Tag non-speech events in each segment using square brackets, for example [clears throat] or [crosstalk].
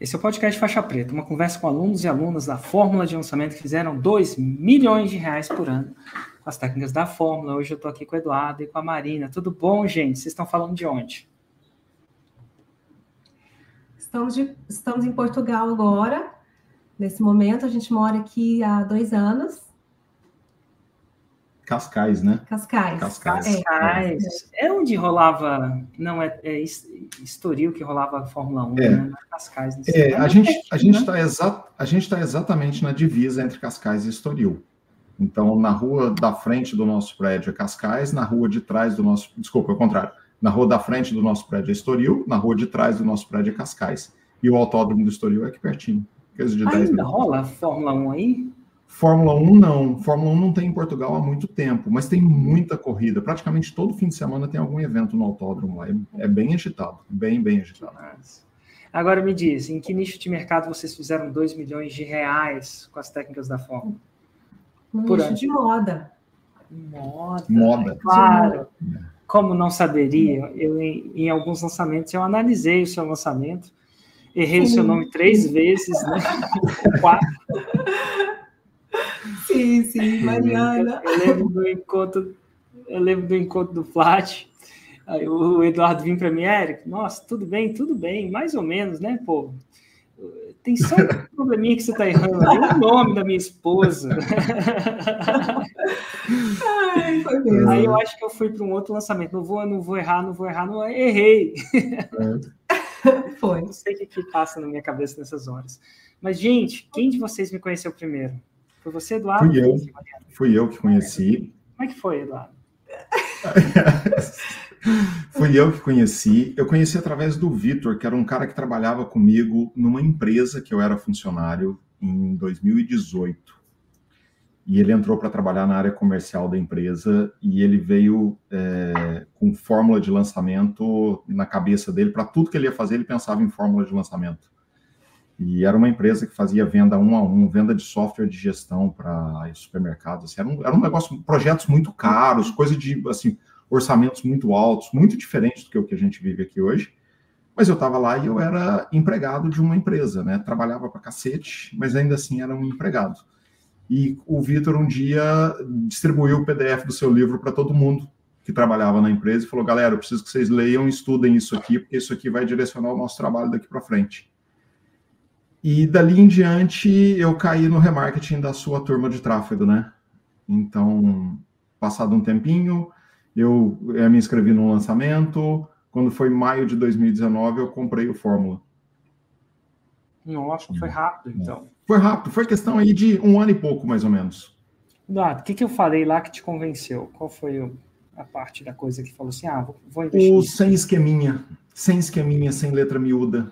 Esse é o podcast Faixa Preta, uma conversa com alunos e alunas da Fórmula de Lançamento que fizeram 2 milhões de reais por ano com as técnicas da Fórmula. Hoje eu estou aqui com o Eduardo e com a Marina. Tudo bom, gente? Vocês estão falando de onde? Estamos, de, estamos em Portugal agora. Nesse momento, a gente mora aqui há dois anos. Cascais, né? Cascais. Cascais. É. Cascais. É. onde rolava. Não, é, é Estoril que rolava a Fórmula 1, é. né? Cascais. É, a, gente, a, gente tá exa a gente está exatamente na divisa entre Cascais e Estoril. Então, na rua da frente do nosso prédio é Cascais, na rua de trás do nosso. Desculpa, é o contrário. Na rua da frente do nosso prédio é Estoril, na rua de trás do nosso prédio é Cascais. E o autódromo do Estoril é aqui pertinho. De Ainda rola Fórmula 1 aí? Fórmula 1 não. Fórmula 1 não tem em Portugal há muito tempo, mas tem muita corrida. Praticamente todo fim de semana tem algum evento no autódromo lá. É, é bem agitado, bem, bem agitado. Agora me diz, em que nicho de mercado vocês fizeram 2 milhões de reais com as técnicas da Fórmula? No Por nicho de moda. Moda. Moda. Claro. Como não saberia, eu em, em alguns lançamentos eu analisei o seu lançamento, errei Sim. o seu nome três vezes, né? [laughs] Quatro. Sim, sim, [laughs] Mariana. Eu, eu, lembro do encontro, eu lembro do encontro do Flat. Aí o Eduardo vinha para mim, Érico, nossa, tudo bem, tudo bem, mais ou menos, né, pô? Tem só um [laughs] probleminha que você está errando ali, o nome da minha esposa. Ai, foi mesmo. Aí eu acho que eu fui para um outro lançamento. Não vou, não vou errar, não vou errar, não errei. É. Foi. [laughs] Não sei o que, que passa na minha cabeça nessas horas. Mas, gente, quem de vocês me conheceu primeiro? Foi você, Eduardo? Fui eu. Fui eu que conheci. Como é que foi, Eduardo? [laughs] Fui eu que conheci. Eu conheci através do Vitor, que era um cara que trabalhava comigo numa empresa que eu era funcionário em 2018. E ele entrou para trabalhar na área comercial da empresa e ele veio é, com fórmula de lançamento na cabeça dele. Para tudo que ele ia fazer, ele pensava em fórmula de lançamento. E era uma empresa que fazia venda um a um, venda de software de gestão para supermercados. Assim, era, um, era um negócio, projetos muito caros, coisa de assim, orçamentos muito altos, muito diferente do que o que a gente vive aqui hoje. Mas eu estava lá e eu era empregado de uma empresa, né? Trabalhava para cacete, mas ainda assim era um empregado. E o Vitor um dia distribuiu o PDF do seu livro para todo mundo que trabalhava na empresa e falou: galera, eu preciso que vocês leiam e estudem isso aqui, porque isso aqui vai direcionar o nosso trabalho daqui para frente. E dali em diante eu caí no remarketing da sua turma de tráfego, né? Então, passado um tempinho, eu, eu me inscrevi no lançamento. Quando foi maio de 2019, eu comprei o Fórmula. Nossa, foi rápido, então. Foi rápido, foi questão aí de um ano e pouco, mais ou menos. Eduardo, o que, que eu falei lá que te convenceu? Qual foi o, a parte da coisa que falou assim, ah, vou, vou investir? O sem esqueminha, sem esqueminha, sem letra miúda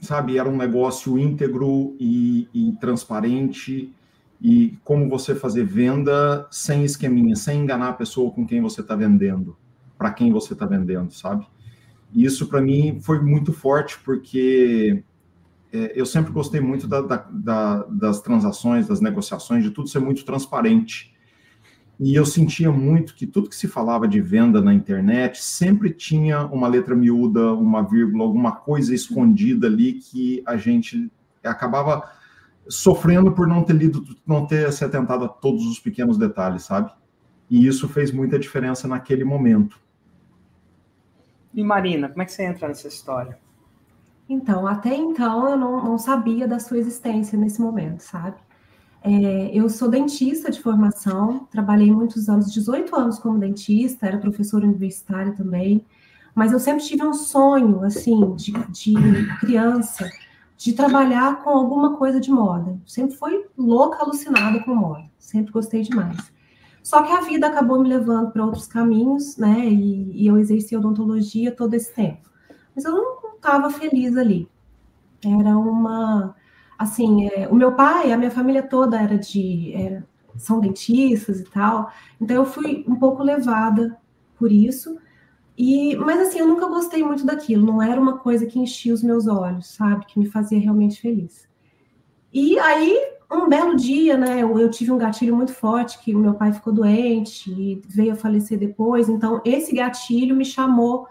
sabe, era um negócio íntegro e, e, transparente e como você fazer venda sem esqueminha, sem enganar a pessoa com quem você está vendendo, para quem você está vendendo, sabe? E isso para mim foi muito forte porque é, eu sempre gostei muito da, da, da, das transações, das negociações, de tudo ser muito transparente. E eu sentia muito que tudo que se falava de venda na internet sempre tinha uma letra miúda, uma vírgula, alguma coisa escondida ali que a gente acabava sofrendo por não ter lido, não ter se atentado a todos os pequenos detalhes, sabe? E isso fez muita diferença naquele momento. E Marina, como é que você entra nessa história? Então, até então eu não, não sabia da sua existência nesse momento, sabe? É, eu sou dentista de formação, trabalhei muitos anos, 18 anos como dentista, era professora universitária também, mas eu sempre tive um sonho, assim, de, de criança, de trabalhar com alguma coisa de moda. Sempre fui louca, alucinada com moda, sempre gostei demais. Só que a vida acabou me levando para outros caminhos, né? E, e, eu exerci odontologia todo esse tempo. Mas eu não estava feliz ali. Era uma assim, é, o meu pai, a minha família toda era de é, são dentistas e tal, então eu fui um pouco levada por isso. E, mas assim, eu nunca gostei muito daquilo, não era uma coisa que enchia os meus olhos, sabe, que me fazia realmente feliz. E aí, um belo dia, né, eu, eu tive um gatilho muito forte, que o meu pai ficou doente e veio a falecer depois, então esse gatilho me chamou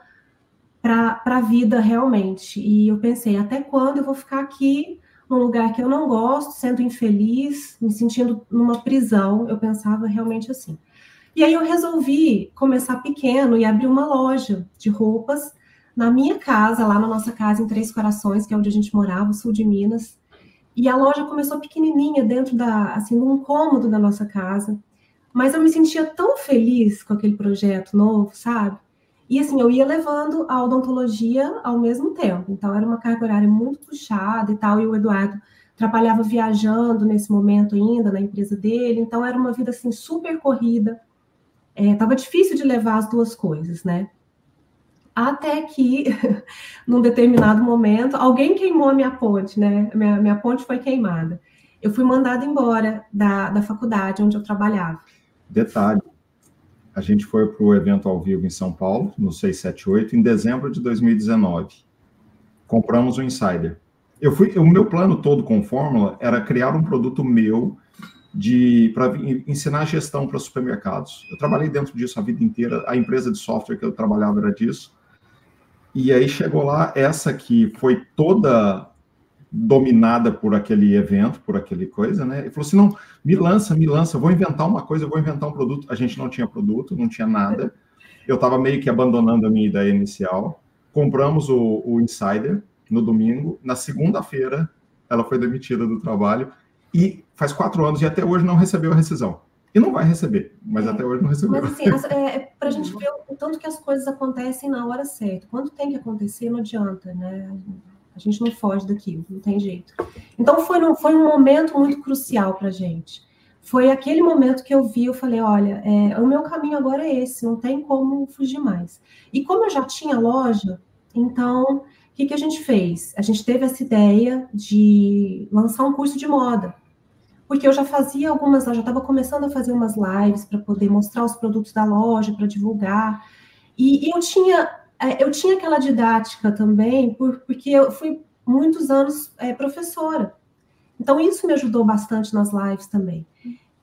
para a vida realmente. E eu pensei, até quando eu vou ficar aqui num lugar que eu não gosto, sendo infeliz, me sentindo numa prisão? Eu pensava realmente assim. E aí eu resolvi começar pequeno e abrir uma loja de roupas na minha casa, lá na nossa casa em Três Corações, que é onde a gente morava, sul de Minas. E a loja começou pequenininha dentro da, assim, de um cômodo da nossa casa. Mas eu me sentia tão feliz com aquele projeto novo, sabe? E assim, eu ia levando a odontologia ao mesmo tempo. Então era uma carga horária muito puxada e tal, e o Eduardo trabalhava viajando nesse momento ainda na empresa dele, então era uma vida assim super corrida. É, tava difícil de levar as duas coisas, né? Até que, [laughs] num determinado momento, alguém queimou a minha ponte, né? Minha, minha ponte foi queimada. Eu fui mandada embora da, da faculdade onde eu trabalhava. Detalhe, a gente foi para o evento ao vivo em São Paulo, no 678, em dezembro de 2019. Compramos o Insider. Eu fui, o meu plano todo com Fórmula era criar um produto meu de para ensinar gestão para supermercados. Eu trabalhei dentro disso a vida inteira. A empresa de software que eu trabalhava era disso. E aí chegou lá essa que foi toda dominada por aquele evento, por aquele coisa, né? E falou assim: não, me lança, me lança, vou inventar uma coisa, vou inventar um produto. A gente não tinha produto, não tinha nada. Eu estava meio que abandonando a minha ideia inicial. Compramos o, o Insider no domingo. Na segunda-feira, ela foi demitida do trabalho e faz quatro anos e até hoje não recebeu a rescisão. E não vai receber, mas é, até hoje não recebeu. Mas assim, [laughs] é, é para a gente ver o tanto que as coisas acontecem na hora certa. Quando tem que acontecer, não adianta, né? A gente não foge daquilo, não tem jeito. Então foi, um, foi um momento muito crucial para a gente. Foi aquele momento que eu vi, eu falei, olha, é, o meu caminho agora é esse, não tem como fugir mais. E como eu já tinha loja, então o que, que a gente fez? A gente teve essa ideia de lançar um curso de moda porque eu já fazia algumas, eu já estava começando a fazer umas lives para poder mostrar os produtos da loja, para divulgar. E, e, eu tinha eu tinha aquela didática também, por, porque eu fui muitos anos é, professora. Então isso me ajudou bastante nas lives também.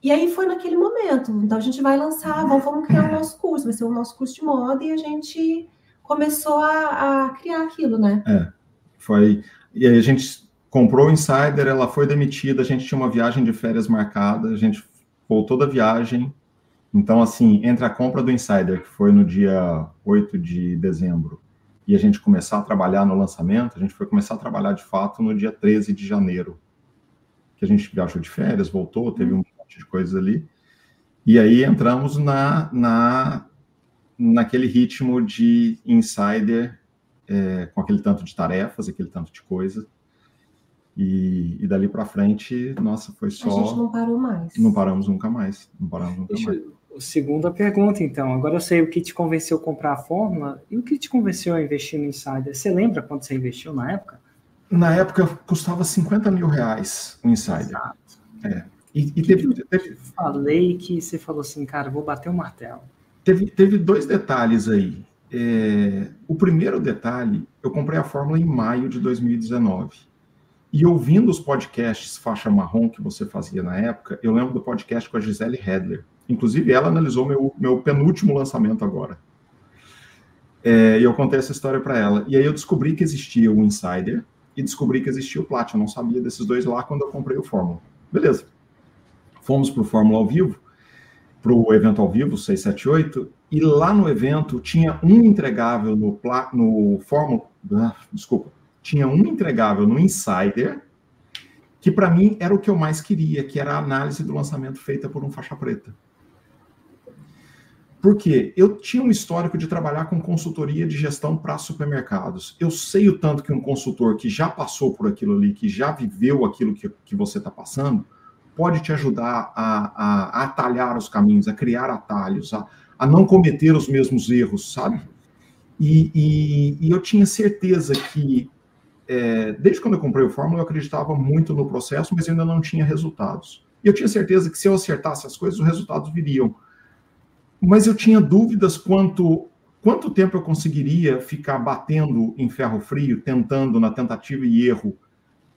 E aí foi naquele momento. Então a gente vai lançar, vamos, vamos criar o nosso curso, vai ser o nosso curso de moda, e a gente começou a, a criar aquilo, né? É, foi. E aí a gente comprou o Insider, ela foi demitida, a gente tinha uma viagem de férias marcada, a gente voltou da viagem. Então, assim, entre a compra do Insider, que foi no dia 8 de dezembro, e a gente começar a trabalhar no lançamento, a gente foi começar a trabalhar de fato no dia 13 de janeiro. Que a gente viajou de férias, voltou, teve um monte de coisas ali. E aí entramos na, na naquele ritmo de insider, é, com aquele tanto de tarefas, aquele tanto de coisa. E, e dali para frente, nossa, foi só. A gente não parou mais. Não paramos nunca mais. Não paramos nunca Deixa, mais. Segunda pergunta, então. Agora eu sei o que te convenceu a comprar a fórmula e o que te convenceu a investir no Insider. Você lembra quanto você investiu na época? Na época custava 50 mil reais o Insider. Exato. É. E, e teve, teve, Falei que você falou assim, cara, vou bater o martelo. Teve, teve dois detalhes aí. É, o primeiro detalhe, eu comprei a fórmula em maio de 2019. E ouvindo os podcasts faixa marrom que você fazia na época, eu lembro do podcast com a Gisele Hedler. Inclusive, ela analisou meu, meu penúltimo lançamento agora. É, e eu contei essa história para ela. E aí eu descobri que existia o Insider e descobri que existia o Platinum. Eu não sabia desses dois lá quando eu comprei o Fórmula. Beleza. Fomos para o Fórmula ao vivo, para o evento ao vivo, 678, e lá no evento tinha um entregável no, no Fórmula. Ah, desculpa tinha um entregável no Insider, que para mim era o que eu mais queria, que era a análise do lançamento feita por um faixa preta. Porque eu tinha um histórico de trabalhar com consultoria de gestão para supermercados. Eu sei o tanto que um consultor que já passou por aquilo ali, que já viveu aquilo que, que você está passando, pode te ajudar a, a, a, atalhar os caminhos, a criar atalhos, a, a não cometer os mesmos erros, sabe? E, e, e eu tinha certeza que é, desde quando eu comprei o Fórmula, eu acreditava muito no processo, mas ainda não tinha resultados. E eu tinha certeza que se eu acertasse as coisas, os resultados viriam. Mas eu tinha dúvidas quanto quanto tempo eu conseguiria ficar batendo em ferro frio, tentando na tentativa e erro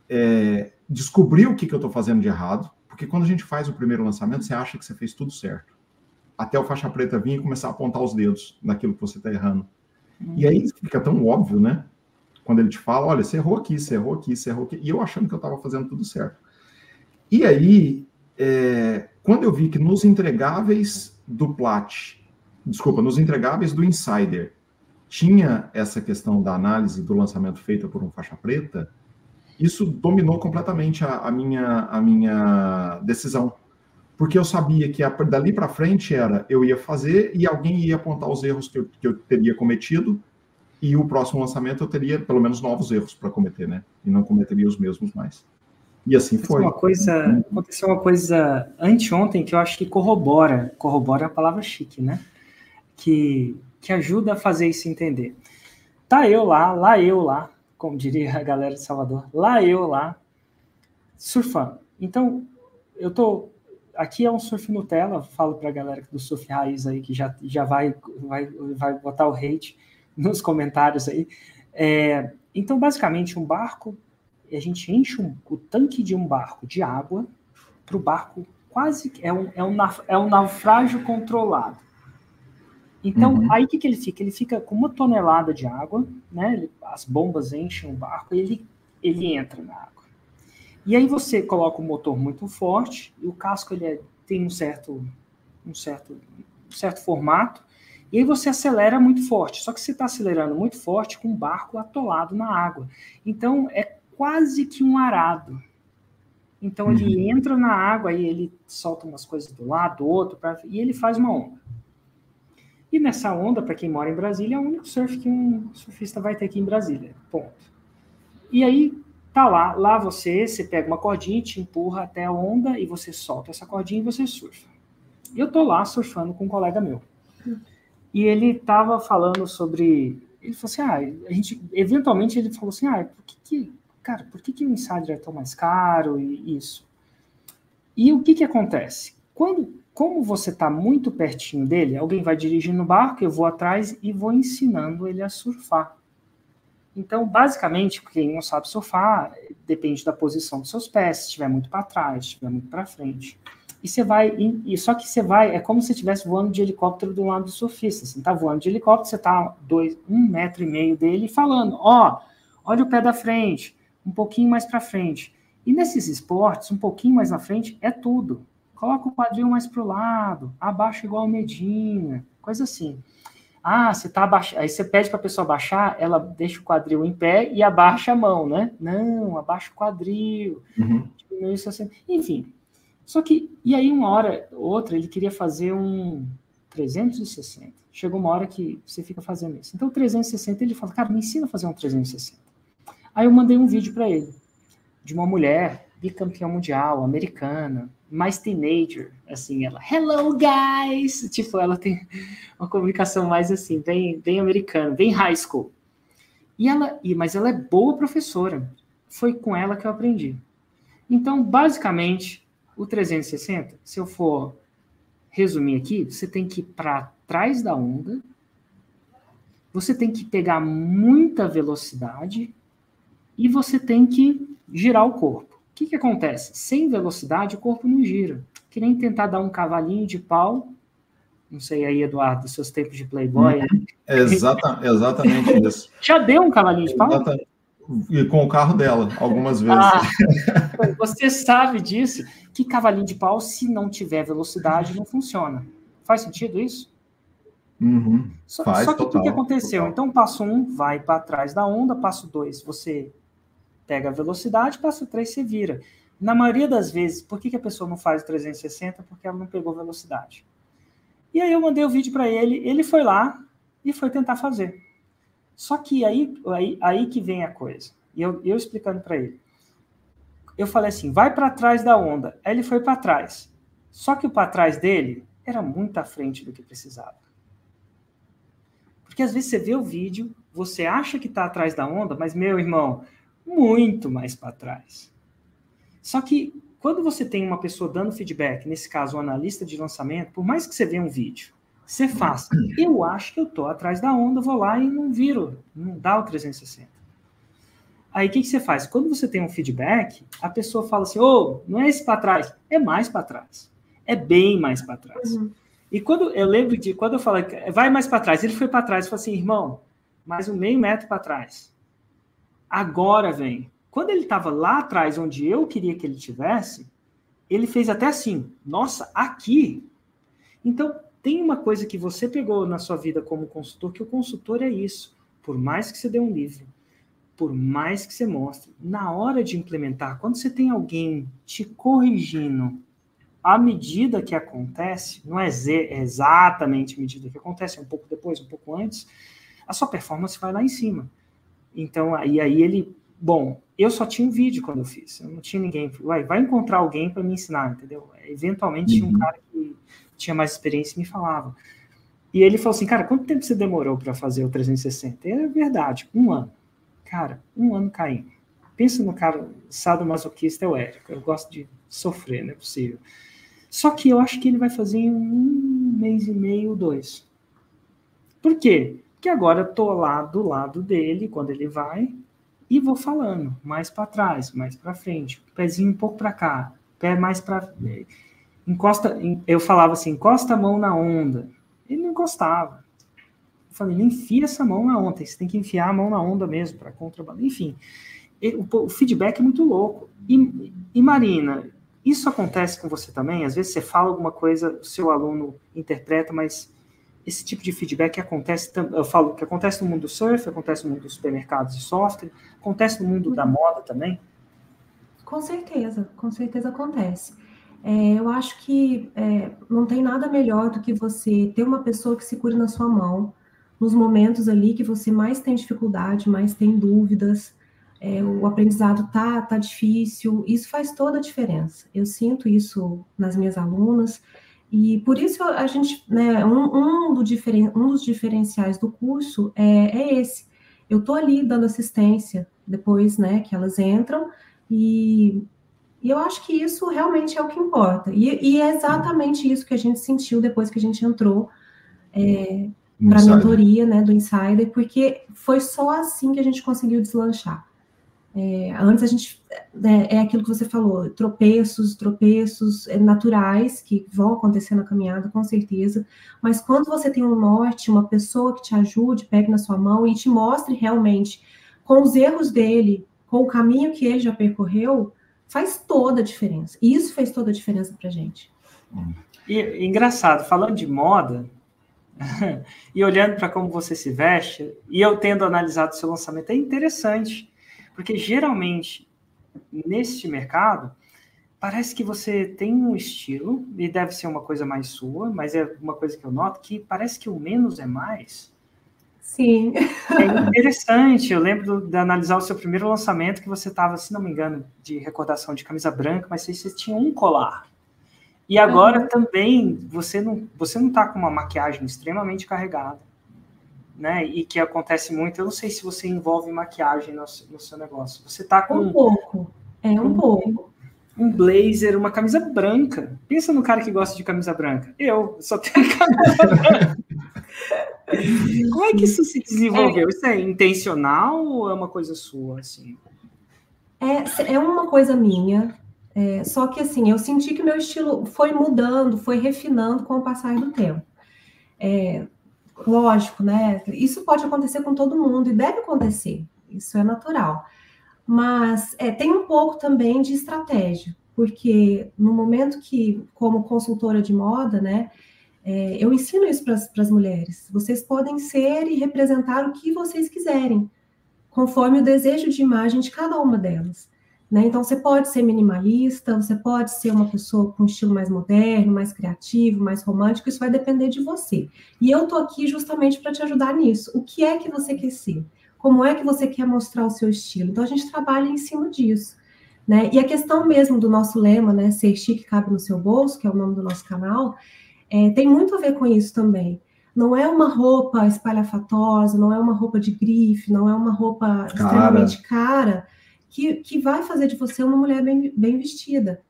é, descobrir o que, que eu estou fazendo de errado, porque quando a gente faz o primeiro lançamento, você acha que você fez tudo certo. Até o faixa preta vir e começar a apontar os dedos naquilo que você está errando. E aí fica tão óbvio, né? Quando ele te fala, olha, você errou aqui, você errou aqui, você errou aqui. E eu achando que eu estava fazendo tudo certo. E aí, é, quando eu vi que nos entregáveis do Plat, desculpa, nos entregáveis do Insider, tinha essa questão da análise do lançamento feita por um faixa preta, isso dominou completamente a, a minha, a minha decisão. Porque eu sabia que a, dali para frente era eu ia fazer e alguém ia apontar os erros que eu, que eu teria cometido, e o próximo lançamento eu teria pelo menos novos erros para cometer, né? E não cometeria os mesmos mais. E assim foi. Uma coisa, aconteceu uma coisa anteontem que eu acho que corrobora, corrobora a palavra chique, né? Que, que ajuda a fazer isso entender. Tá eu lá, lá eu lá, como diria a galera de Salvador, lá eu lá, surfando. Então, eu tô. Aqui é um surf Nutella, falo para a galera do surf raiz aí que já, já vai, vai, vai botar o hate nos comentários aí. É, então, basicamente, um barco a gente enche um, o tanque de um barco de água para o barco quase é um, é, um, é um naufrágio controlado. Então, uhum. aí o que, que ele fica? Ele fica com uma tonelada de água, né? Ele, as bombas enchem o barco e ele, ele entra na água. E aí você coloca um motor muito forte, e o casco ele é, tem um certo, um certo, um certo formato, e aí você acelera muito forte. Só que você está acelerando muito forte com o barco atolado na água. Então, é quase que um arado. Então ele uhum. entra na água e ele solta umas coisas do lado, do outro, pra, e ele faz uma onda. E nessa onda, para quem mora em Brasília, é o único surf que um surfista vai ter aqui em Brasília. Ponto. E aí tá lá, lá você, você pega uma cordinha, te empurra até a onda e você solta essa cordinha e você surfa. Eu tô lá surfando com um colega meu. E ele tava falando sobre, ele falou assim, ah, a gente, eventualmente ele falou assim, ah, por que, que cara, por que, que o Insider é tão mais caro e isso? E o que, que acontece? Quando, como você está muito pertinho dele, alguém vai dirigindo o barco, eu vou atrás e vou ensinando ele a surfar. Então, basicamente, quem não sabe surfar, depende da posição dos seus pés, se estiver muito para trás, se estiver muito para frente. E você vai, e, só que você vai, é como se estivesse voando de helicóptero do lado do surfista. Você está voando de helicóptero, você está um metro e meio dele falando, ó, oh, olha o pé da frente, um pouquinho mais para frente. E nesses esportes, um pouquinho mais na frente é tudo. Coloca o quadril mais para o lado, abaixa igual medinha, coisa assim. Ah, você tá abaixando. Aí você pede para a pessoa abaixar, ela deixa o quadril em pé e abaixa a mão, né? Não, abaixa o quadril. Uhum. Isso assim. Enfim. Só que, e aí, uma hora, outra, ele queria fazer um 360. Chegou uma hora que você fica fazendo isso. Então, 360, ele fala, cara, me ensina a fazer um 360. Aí eu mandei um vídeo para ele de uma mulher bicampeã mundial, americana, mais teenager, assim, ela, hello guys, tipo, ela tem uma comunicação mais assim, bem, bem americana, bem high school. E ela, e, mas ela é boa professora. Foi com ela que eu aprendi. Então, basicamente, o 360, se eu for resumir aqui, você tem que ir para trás da onda, você tem que pegar muita velocidade e você tem que girar o corpo. O que, que acontece? Sem velocidade, o corpo não gira. Que nem tentar dar um cavalinho de pau. Não sei aí, Eduardo, dos seus tempos de Playboy. Né? Exata, exatamente [laughs] isso. Já deu um cavalinho de pau? Exatamente. E com o carro dela, algumas vezes. Ah, [laughs] você sabe disso, que cavalinho de pau, se não tiver velocidade, não funciona. Faz sentido isso? Uhum, só, faz, só, que o que aconteceu? Total. Então, passo um, vai para trás da onda, passo dois, você pega a velocidade, passo 3 você vira. Na maioria das vezes, por que, que a pessoa não faz 360? Porque ela não pegou velocidade. E aí eu mandei o vídeo para ele, ele foi lá e foi tentar fazer. Só que aí, aí, aí que vem a coisa. E eu, eu explicando para ele. Eu falei assim, vai para trás da onda. Aí ele foi para trás. Só que o para trás dele era muito à frente do que precisava. Porque às vezes você vê o vídeo, você acha que está atrás da onda, mas meu irmão, muito mais para trás. Só que quando você tem uma pessoa dando feedback, nesse caso, um analista de lançamento, por mais que você veja um vídeo, você faça, [clears throat] eu acho que eu estou atrás da onda, vou lá e não viro, não dá o 360. Aí o que, que você faz? Quando você tem um feedback, a pessoa fala assim: ô, oh, não é esse para trás, é mais para trás. É bem mais para trás. Uhum. E quando eu lembro de quando eu falei, vai mais para trás, ele foi para trás e falou assim: irmão, mais um meio metro para trás. Agora vem. Quando ele estava lá atrás, onde eu queria que ele tivesse, ele fez até assim: nossa, aqui. Então, tem uma coisa que você pegou na sua vida como consultor, que o consultor é isso. Por mais que você dê um livro, por mais que você mostre, na hora de implementar, quando você tem alguém te corrigindo à medida que acontece, não é exatamente a medida que acontece, é um pouco depois, um pouco antes, a sua performance vai lá em cima. Então, aí, aí ele, bom, eu só tinha um vídeo quando eu fiz, eu não tinha ninguém, vai, vai encontrar alguém para me ensinar, entendeu? Eventualmente tinha um uhum. cara que tinha mais experiência e me falava. E ele falou assim, cara, quanto tempo você demorou para fazer o 360? E é verdade, um ano. Cara, um ano caindo. Pensa no cara sadomasoquista, é o Érico. Eu gosto de sofrer, não é possível. Só que eu acho que ele vai fazer em um mês e meio, dois. Por quê? Porque agora eu tô lá do lado dele, quando ele vai, e vou falando, mais para trás, mais para frente, pezinho um pouco para cá, pé mais para encosta, eu falava assim, encosta a mão na onda. Ele não encostava. Eu falei, não enfia essa mão na onda, você tem que enfiar a mão na onda mesmo para contrabalançar. Enfim, o, o, feedback é muito louco. E, e, Marina, isso acontece com você também? Às vezes você fala alguma coisa, o seu aluno interpreta, mas esse tipo de feedback acontece, eu falo que acontece no mundo do surf, acontece no mundo dos supermercados de software, acontece no mundo da moda também? Com certeza, com certeza acontece. É, eu acho que é, não tem nada melhor do que você ter uma pessoa que se cure na sua mão, nos momentos ali que você mais tem dificuldade, mais tem dúvidas, é, o aprendizado tá, tá difícil, isso faz toda a diferença. Eu sinto isso nas minhas alunas, e por isso a gente, né, um, um, do diferen, um dos diferenciais do curso é, é esse. Eu estou ali dando assistência depois, né, que elas entram, e, e eu acho que isso realmente é o que importa. E, e é exatamente isso que a gente sentiu depois que a gente entrou é, para a mentoria né, do Insider, porque foi só assim que a gente conseguiu deslanchar. É, antes a gente né, é aquilo que você falou, tropeços, tropeços é, naturais que vão acontecer na caminhada, com certeza. Mas quando você tem um norte, uma pessoa que te ajude, pegue na sua mão e te mostre realmente com os erros dele, com o caminho que ele já percorreu, faz toda a diferença. E isso fez toda a diferença para gente. E engraçado, falando de moda, [laughs] e olhando para como você se veste, e eu tendo analisado seu lançamento, é interessante, porque geralmente neste mercado parece que você tem um estilo, e deve ser uma coisa mais sua, mas é uma coisa que eu noto que parece que o menos é mais. Sim. É interessante. Eu lembro de analisar o seu primeiro lançamento, que você estava, se não me engano, de recordação de camisa branca, mas você tinha um colar. E agora uhum. também você não você não está com uma maquiagem extremamente carregada, né? E que acontece muito. Eu não sei se você envolve maquiagem no, no seu negócio. Você está com um pouco, é um, um pouco. Um blazer, uma camisa branca. Pensa no cara que gosta de camisa branca. Eu só tenho [laughs] camisa branca. Como é que isso se desenvolveu? É. Isso é intencional ou é uma coisa sua, assim? É, é uma coisa minha, é, só que assim, eu senti que meu estilo foi mudando, foi refinando com o passar do tempo. É, lógico, né? Isso pode acontecer com todo mundo e deve acontecer, isso é natural. Mas é, tem um pouco também de estratégia, porque no momento que, como consultora de moda, né, é, eu ensino isso para as mulheres. Vocês podem ser e representar o que vocês quiserem, conforme o desejo de imagem de cada uma delas. Né? Então, você pode ser minimalista, você pode ser uma pessoa com um estilo mais moderno, mais criativo, mais romântico, isso vai depender de você. E eu estou aqui justamente para te ajudar nisso. O que é que você quer ser? Como é que você quer mostrar o seu estilo? Então, a gente trabalha em cima disso. Né? E a questão mesmo do nosso lema, né, ser chique cabe no seu bolso, que é o nome do nosso canal, é, tem muito a ver com isso também. Não é uma roupa espalhafatosa, não é uma roupa de grife, não é uma roupa cara. extremamente cara, que, que vai fazer de você uma mulher bem, bem vestida.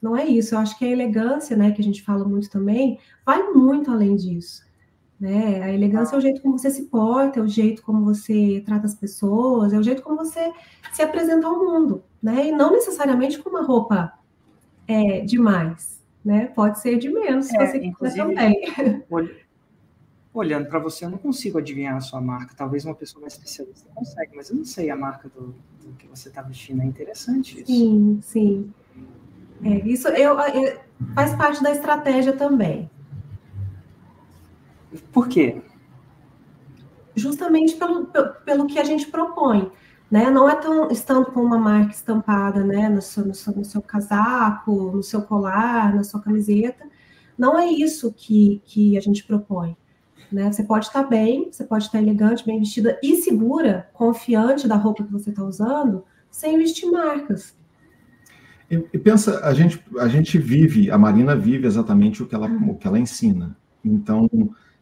Não é isso. Eu acho que a elegância, né, que a gente fala muito também, vai muito além disso. Né? A elegância é o jeito como você se porta, é o jeito como você trata as pessoas, é o jeito como você se apresenta ao mundo, né? E não necessariamente com uma roupa é, demais, né? Pode ser de menos, se é, você quiser também. Olhando para você, eu não consigo adivinhar a sua marca. Talvez uma pessoa mais especialista consegue, mas eu não sei a marca do, do que você está vestindo. É interessante isso. Sim, sim. É, isso eu, eu, faz parte da estratégia também. Por quê? Justamente pelo, pelo que a gente propõe. Né? Não é tão estando com uma marca estampada né? no, seu, no, seu, no seu casaco, no seu colar, na sua camiseta. Não é isso que, que a gente propõe. Né? Você pode estar bem, você pode estar elegante, bem vestida e segura, confiante da roupa que você está usando, sem vestir marcas. E, e, pensa, a gente, a gente vive, a Marina vive exatamente o que ela, o que ela ensina. Então,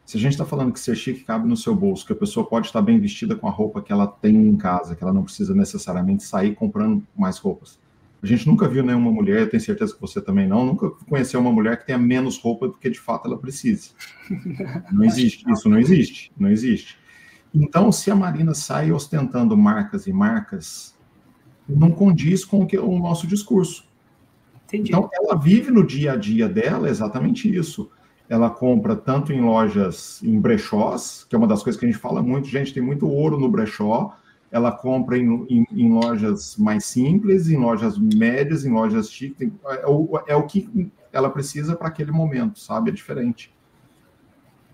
se a gente está falando que ser chique cabe no seu bolso, que a pessoa pode estar bem vestida com a roupa que ela tem em casa, que ela não precisa necessariamente sair comprando mais roupas. A gente nunca viu nenhuma mulher, eu tenho certeza que você também não, nunca conheceu uma mulher que tenha menos roupa do que de fato ela precisa. Não existe, isso não existe, não existe. Então, se a Marina sai ostentando marcas e marcas, não condiz com o, que, o nosso discurso. Entendi. Então, ela vive no dia a dia dela exatamente isso. Ela compra tanto em lojas, em brechós, que é uma das coisas que a gente fala muito, gente, tem muito ouro no brechó, ela compra em, em, em, lojas mais simples, em lojas médias, em lojas chiques. É o, é o que ela precisa para aquele momento, sabe? É diferente.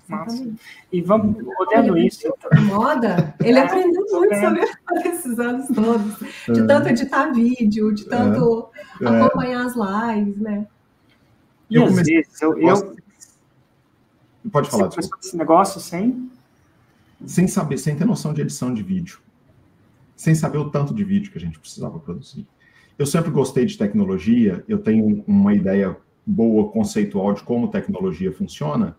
Massa. E vamos, olhando isso. Então... Moda, ele é, aprendeu muito é. sobre [laughs] esses anos todos, de é. tanto editar vídeo, de tanto é. acompanhar as lives, né? E eu às vezes eu, eu... Pode falar. Você esse negócio sem? Sem saber, sem ter noção de edição de vídeo sem saber o tanto de vídeo que a gente precisava produzir. Eu sempre gostei de tecnologia, eu tenho uma ideia boa conceitual de como tecnologia funciona,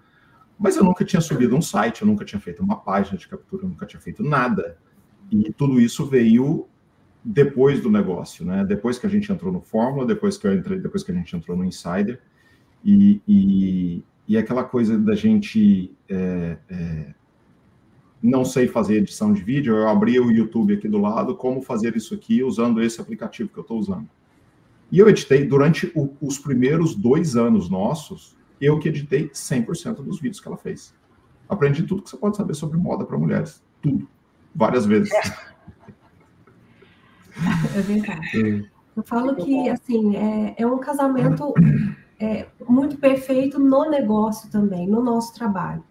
mas eu nunca tinha subido um site, eu nunca tinha feito uma página de captura, eu nunca tinha feito nada. E tudo isso veio depois do negócio, né? Depois que a gente entrou no Fórmula, depois que eu entrei, depois que a gente entrou no Insider, e, e, e aquela coisa da gente é, é, não sei fazer edição de vídeo, eu abri o YouTube aqui do lado, como fazer isso aqui usando esse aplicativo que eu estou usando. E eu editei durante o, os primeiros dois anos nossos, eu que editei 100% dos vídeos que ela fez. Aprendi tudo que você pode saber sobre moda para mulheres. Tudo. Várias vezes. É verdade. Eu falo que, assim, é, é um casamento é, muito perfeito no negócio também, no nosso trabalho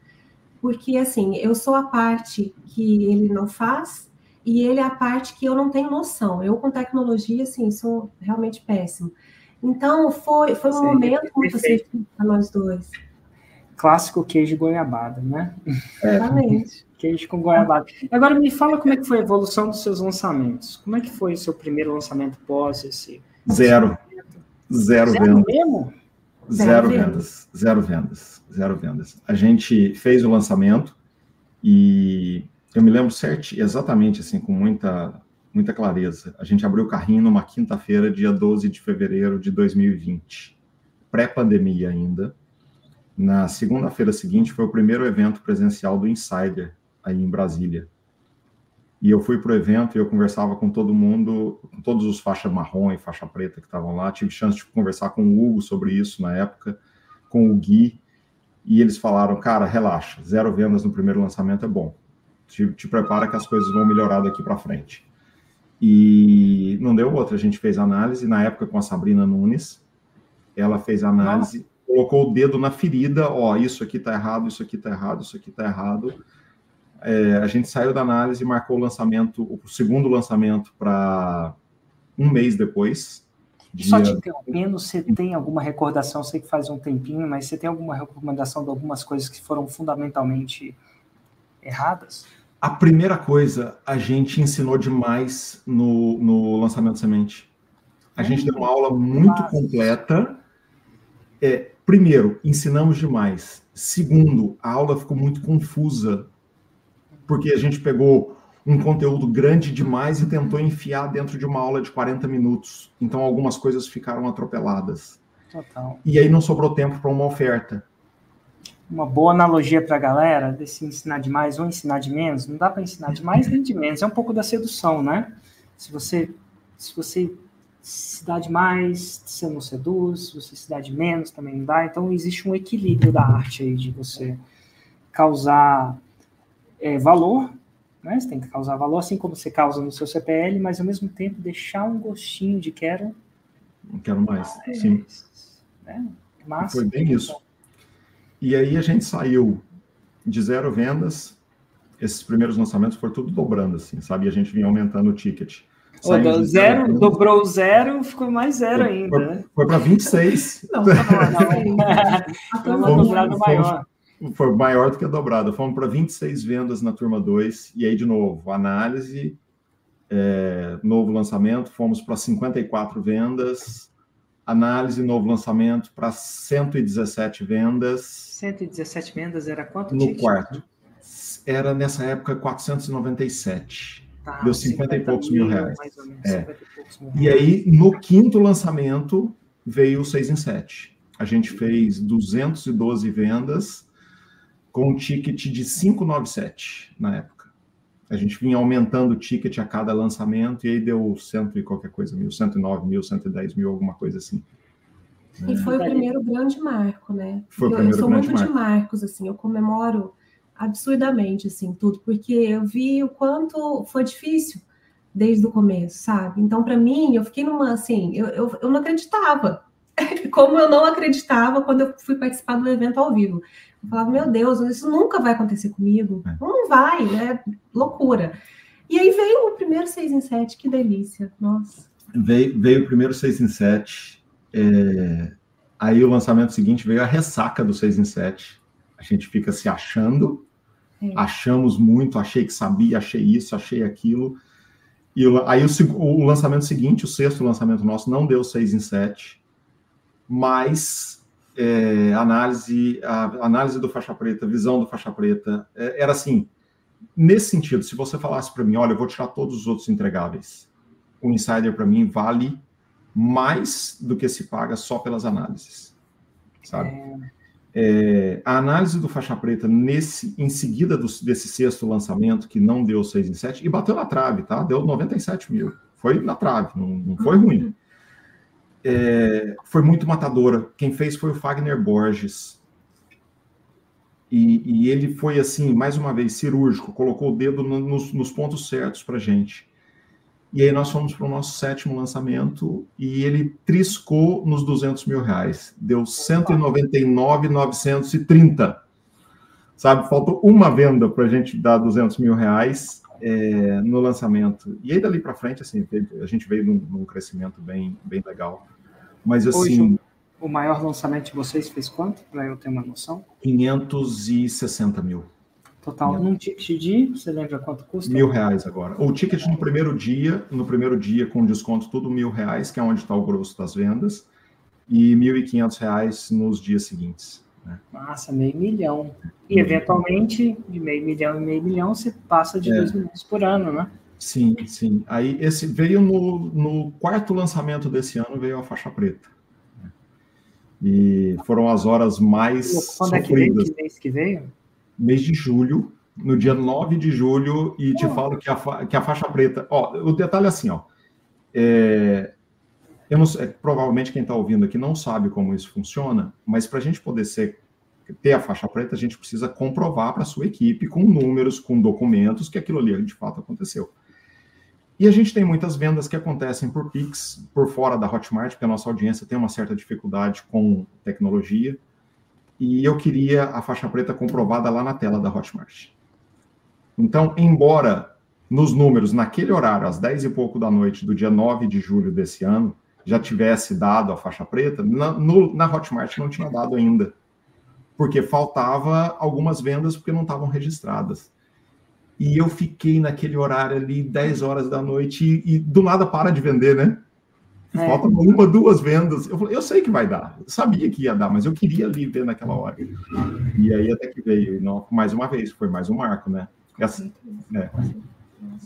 porque assim, eu sou a parte que ele não faz e ele é a parte que eu não tenho noção. Eu com tecnologia, assim, sou realmente péssimo. Então, foi, foi um Sim, momento muito assertivo para nós dois. Clássico queijo goiabada, né? Exatamente. [laughs] queijo com goiabada. Agora, me fala como é que foi a evolução dos seus lançamentos. Como é que foi o seu primeiro lançamento pós esse... Zero. Zero, Zero mesmo? Zero, vendas. Zero vendas. Zero vendas. A gente fez o lançamento e eu me lembro certo, exatamente assim, com muita, muita clareza. A gente abriu o carrinho numa quinta-feira, dia 12 de fevereiro de 2020, pré-pandemia ainda. Na segunda-feira seguinte foi o primeiro evento presencial do Insider aí em Brasília. E eu fui para o evento e eu conversava com todo mundo, com todos os faixas marrom e faixa preta que estavam lá. Tive chance de conversar com o Hugo sobre isso na época, com o Gui, e eles falaram: cara, relaxa, zero vendas no primeiro lançamento é bom. Te, te prepara que as coisas vão melhorar daqui para frente. E não deu outra, a gente fez análise na época com a Sabrina Nunes. Ela fez análise, Nossa. colocou o dedo na ferida: ó, isso aqui tá errado, isso aqui tá errado, isso aqui tá errado é, a gente saiu da análise e marcou o lançamento, o segundo lançamento para um mês depois. Dia... Só te interrompendo, você tem alguma recordação, sei que faz um tempinho, mas você tem alguma recomendação de algumas coisas que foram fundamentalmente erradas? A primeira coisa, a gente ensinou demais no, no lançamento semente. A gente deu uma aula muito completa. É, primeiro, ensinamos demais. Segundo, a aula ficou muito confusa porque a gente pegou um conteúdo grande demais e tentou enfiar dentro de uma aula de 40 minutos. Então algumas coisas ficaram atropeladas. Total. E aí não sobrou tempo para uma oferta. Uma boa analogia para a galera desse ensinar demais ou ensinar de menos, não dá para ensinar de mais nem de menos, é um pouco da sedução, né? Se você se você se dá demais, você não seduz, se você se dá de menos, também não dá. Então existe um equilíbrio da arte aí de você causar é, valor, né? Você tem que causar valor, assim como você causa no seu CPL, mas ao mesmo tempo deixar um gostinho de quero. Não quero mais, mais sim. Né? Massa, Foi bem isso. E aí a gente saiu de zero vendas, esses primeiros lançamentos foram tudo dobrando, assim, sabe? E a gente vinha aumentando o ticket. Oh, do zero, zero dobrou zero, ficou mais zero foi, ainda, né? Foi para 26. Não, não, [laughs] não. Foi uma dobrada maior. Foi maior do que a dobrada. Fomos para 26 vendas na turma 2, e aí, de novo, análise, é, novo lançamento, fomos para 54 vendas, análise, novo lançamento para 117 vendas. 117 vendas era quanto? No quarto. Era nessa época 497. Tá, Deu 50, 50 e poucos mil, mil reais. Mais ou menos, é. e, e aí, no quinto lançamento, veio o 6 em 7. A gente fez 212 vendas com um ticket de 597 na época. A gente vinha aumentando o ticket a cada lançamento e aí deu cento e qualquer coisa mil, 109 mil, 110 mil, alguma coisa assim. E foi o primeiro grande marco, né? Foi o primeiro eu sou grande muito marco. de marcos, assim, eu comemoro absurdamente, assim, tudo, porque eu vi o quanto foi difícil desde o começo, sabe? Então, para mim, eu fiquei numa, assim, eu, eu, eu não acreditava, [laughs] como eu não acreditava quando eu fui participar do evento ao vivo. Eu falava, meu Deus, isso nunca vai acontecer comigo. É. Não vai, né? Loucura. E aí veio o primeiro 6 em 7, que delícia, nossa. Veio, veio o primeiro 6 em 7. É... Aí o lançamento seguinte veio a ressaca do 6 em 7. A gente fica se achando, é. achamos muito, achei que sabia, achei isso, achei aquilo. E aí o, o lançamento seguinte, o sexto lançamento nosso, não deu 6 em 7, mas é, análise, a análise do faixa preta, visão do faixa preta, é, era assim, nesse sentido, se você falasse para mim, olha, eu vou tirar todos os outros entregáveis, o insider para mim vale mais do que se paga só pelas análises, sabe? É, a análise do faixa preta nesse, em seguida do, desse sexto lançamento que não deu 6 em 7 e bateu na trave, tá? Deu 97 mil, foi na trave, não, não foi ruim é, foi muito matadora. Quem fez foi o Fagner Borges. E, e, ele foi assim, mais uma vez, cirúrgico, colocou o dedo no, nos, nos, pontos certos para gente. E aí nós fomos para o nosso sétimo lançamento e ele triscou nos 200 mil reais. Deu 199,930. Sabe, faltou uma venda para a gente dar 200 mil reais é, no lançamento. E aí, dali para frente, assim, a gente veio num, num, crescimento bem, bem legal. Mas, assim... Hoje, o maior lançamento de vocês fez quanto, para eu ter uma noção? 560 mil. Total, num ticket de, você lembra quanto custa? Mil reais agora. O ticket no primeiro dia, no primeiro dia com desconto tudo mil reais, que é onde está o grosso das vendas, e mil e quinhentos reais nos dias seguintes. Né? Massa, meio milhão. E eventualmente, de meio milhão e meio milhão, você passa de é. dois milhões por ano, né? Sim, sim. Aí esse veio no, no quarto lançamento desse ano, veio a faixa preta. E foram as horas mais Quando sofridas. é que veio? Que mês que veio? Mês de julho, no dia 9 de julho, e te oh. falo que a, que a faixa preta... Ó, o detalhe é assim, ó. É, eu não sei, provavelmente quem está ouvindo aqui não sabe como isso funciona, mas para a gente poder ser, ter a faixa preta, a gente precisa comprovar para a sua equipe, com números, com documentos, que aquilo ali de fato aconteceu. E a gente tem muitas vendas que acontecem por Pix, por fora da Hotmart, porque a nossa audiência tem uma certa dificuldade com tecnologia. E eu queria a faixa preta comprovada lá na tela da Hotmart. Então, embora nos números, naquele horário, às 10 e pouco da noite do dia 9 de julho desse ano, já tivesse dado a faixa preta, na, no, na Hotmart não tinha dado ainda. Porque faltava algumas vendas porque não estavam registradas. E eu fiquei naquele horário ali, 10 horas da noite, e, e do nada para de vender, né? É. Falta uma, duas vendas. Eu falei, eu sei que vai dar. Eu sabia que ia dar, mas eu queria ali ver naquela hora. E aí até que veio, não, mais uma vez, foi mais um marco, né? Essa, é.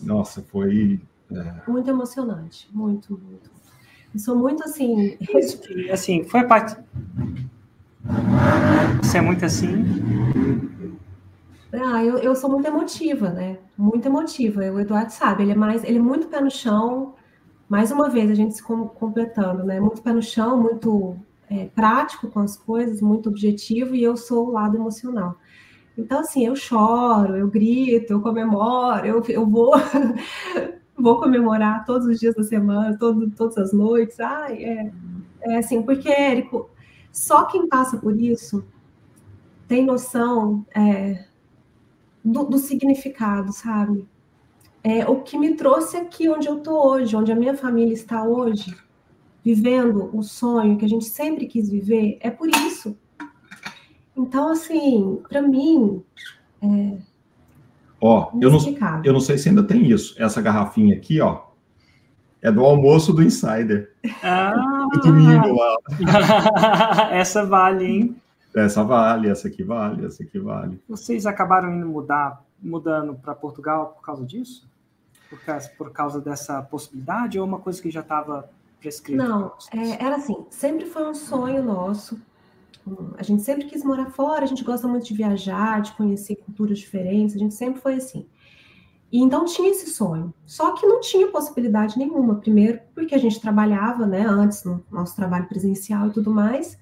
Nossa, foi. É... Muito emocionante, muito, muito. Eu sou muito assim. Assim, foi a parte. Você é muito assim. Ah, eu, eu sou muito emotiva, né? Muito emotiva. O Eduardo sabe, ele é mais, ele é muito pé no chão. Mais uma vez, a gente se completando, né? Muito pé no chão, muito é, prático com as coisas, muito objetivo, e eu sou o lado emocional. Então, assim, eu choro, eu grito, eu comemoro, eu, eu vou [laughs] vou comemorar todos os dias da semana, todo, todas as noites. Ai, é, é assim, porque, Érico, só quem passa por isso tem noção é, do, do, significado, sabe? É, o que me trouxe aqui onde eu estou hoje, onde a minha família está hoje, vivendo o sonho que a gente sempre quis viver, é por isso. Então, assim, para mim. É, ó, eu não, eu não sei se ainda tem isso. Essa garrafinha aqui, ó, é do almoço do Insider. Ah! Domingo lá. [laughs] essa vale, hein? Essa vale, essa aqui vale, essa aqui vale. Vocês acabaram indo mudar, mudando para Portugal por causa disso? Por causa, por causa dessa possibilidade ou uma coisa que já estava prescrita? Não, é, era assim, sempre foi um sonho nosso a gente sempre quis morar fora, a gente gosta muito de viajar, de conhecer culturas diferentes, a gente sempre foi assim. E então tinha esse sonho. Só que não tinha possibilidade nenhuma. Primeiro, porque a gente trabalhava, né, antes no nosso trabalho presencial e tudo mais.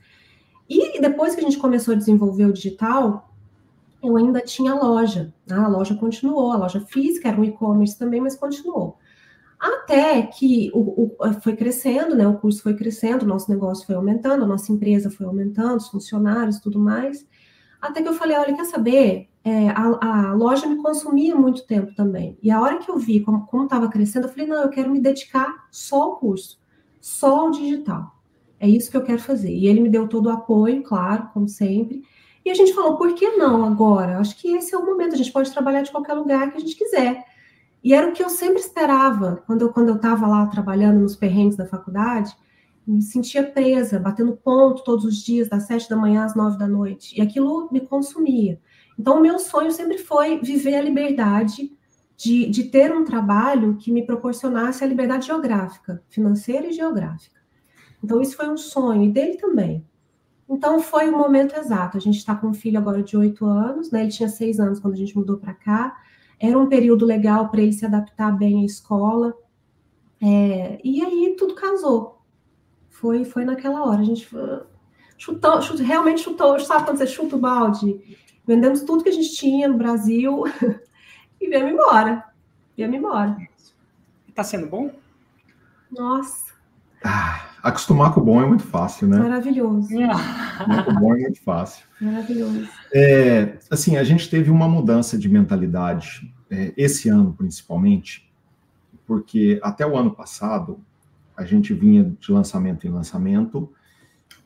E depois que a gente começou a desenvolver o digital, eu ainda tinha loja. Né? A loja continuou, a loja física era um e-commerce também, mas continuou. Até que o, o, foi crescendo, né? O curso foi crescendo, o nosso negócio foi aumentando, a nossa empresa foi aumentando, os funcionários, tudo mais. Até que eu falei, olha, quer saber? É, a, a, loja me consumia muito tempo também. E a hora que eu vi como estava crescendo, eu falei, não, eu quero me dedicar só ao curso, só ao digital. É isso que eu quero fazer. E ele me deu todo o apoio, claro, como sempre. E a gente falou, por que não agora? Acho que esse é o momento, a gente pode trabalhar de qualquer lugar que a gente quiser. E era o que eu sempre esperava quando eu quando estava lá trabalhando nos perrengues da faculdade, me sentia presa, batendo ponto todos os dias, das sete da manhã às nove da noite, e aquilo me consumia. Então, o meu sonho sempre foi viver a liberdade de, de ter um trabalho que me proporcionasse a liberdade geográfica, financeira e geográfica. Então, isso foi um sonho, e dele também. Então, foi o momento exato. A gente está com um filho agora de oito anos, né? Ele tinha seis anos quando a gente mudou para cá. Era um período legal para ele se adaptar bem à escola. É, e aí tudo casou. Foi, foi naquela hora. A gente chutou, chutou, realmente chutou, sabe quando você chuta o balde? Vendemos tudo que a gente tinha no Brasil [laughs] e viemos embora. Viemos embora. Está sendo bom? Nossa. Ah, acostumar com o bom é muito fácil, né? Maravilhoso. Acostumar com o bom é muito fácil. Maravilhoso. É, assim, a gente teve uma mudança de mentalidade é, esse ano, principalmente, porque até o ano passado a gente vinha de lançamento em lançamento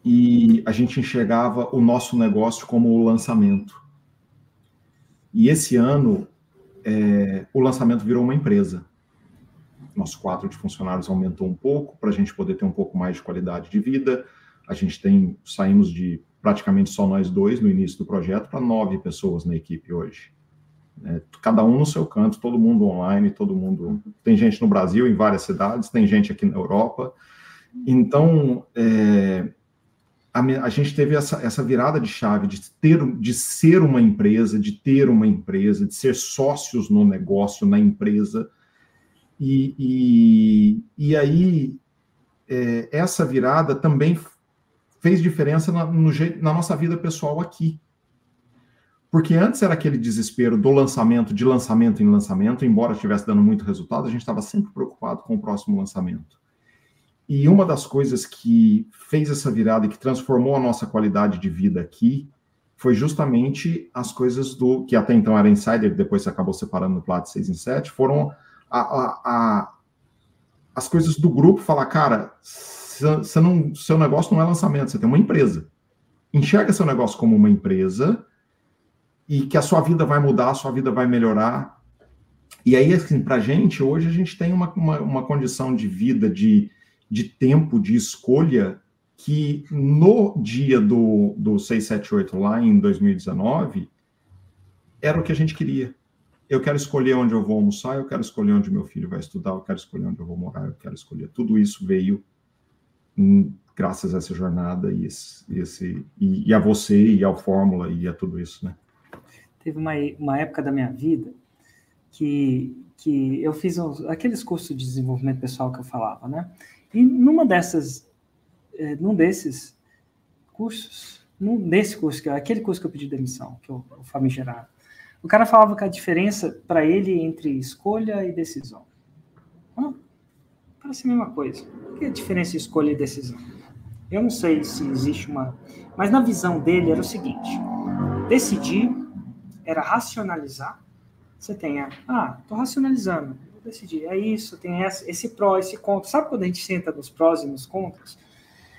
e a gente enxergava o nosso negócio como o lançamento. E esse ano é, o lançamento virou uma empresa. Nosso quadro de funcionários aumentou um pouco para a gente poder ter um pouco mais de qualidade de vida. A gente tem saímos de praticamente só nós dois no início do projeto para nove pessoas na equipe hoje. É, cada um no seu canto, todo mundo online, todo mundo. Tem gente no Brasil, em várias cidades, tem gente aqui na Europa. Então, é, a, a, gente teve essa, essa virada de chave de ter, de ser uma empresa, de ter uma empresa, de ser sócios no negócio, na empresa. E, e, e aí, é, essa virada também fez diferença na, no, na nossa vida pessoal aqui. Porque antes era aquele desespero do lançamento, de lançamento em lançamento, embora estivesse dando muito resultado, a gente estava sempre preocupado com o próximo lançamento. E uma das coisas que fez essa virada e que transformou a nossa qualidade de vida aqui foi justamente as coisas do que até então era insider, depois você acabou separando no Plat 6 em 7, foram a, a, a, as coisas do grupo falar, cara, você não, seu negócio não é lançamento, você tem uma empresa. Enxerga seu negócio como uma empresa e que a sua vida vai mudar, a sua vida vai melhorar. E aí, assim, para gente, hoje a gente tem uma, uma, uma, condição de vida, de, de tempo, de escolha, que no dia do, do 678 lá em 2019, era o que a gente queria. Eu quero escolher onde eu vou almoçar, eu quero escolher onde meu filho vai estudar, eu quero escolher onde eu vou morar, eu quero escolher. Tudo isso veio graças a essa jornada e, esse, esse e, e, a você e ao Fórmula e a tudo isso, né? Teve uma, uma época da minha vida que, que eu fiz uns, aqueles cursos de desenvolvimento pessoal que eu falava, né? E numa dessas, é, num desses cursos, nesse curso, é aquele curso que eu pedi demissão, que eu, o famigerado, o cara falava que a diferença para ele entre escolha e decisão. Hum, parece a mesma coisa. O que é a diferença escolha e decisão? Eu não sei se existe uma. Mas na visão dele era o seguinte: decidir era racionalizar. Você tem a. Ah, estou racionalizando, vou decidir. É isso, tem esse, esse pró, esse contra. Sabe quando a gente senta nos prós e nos contras?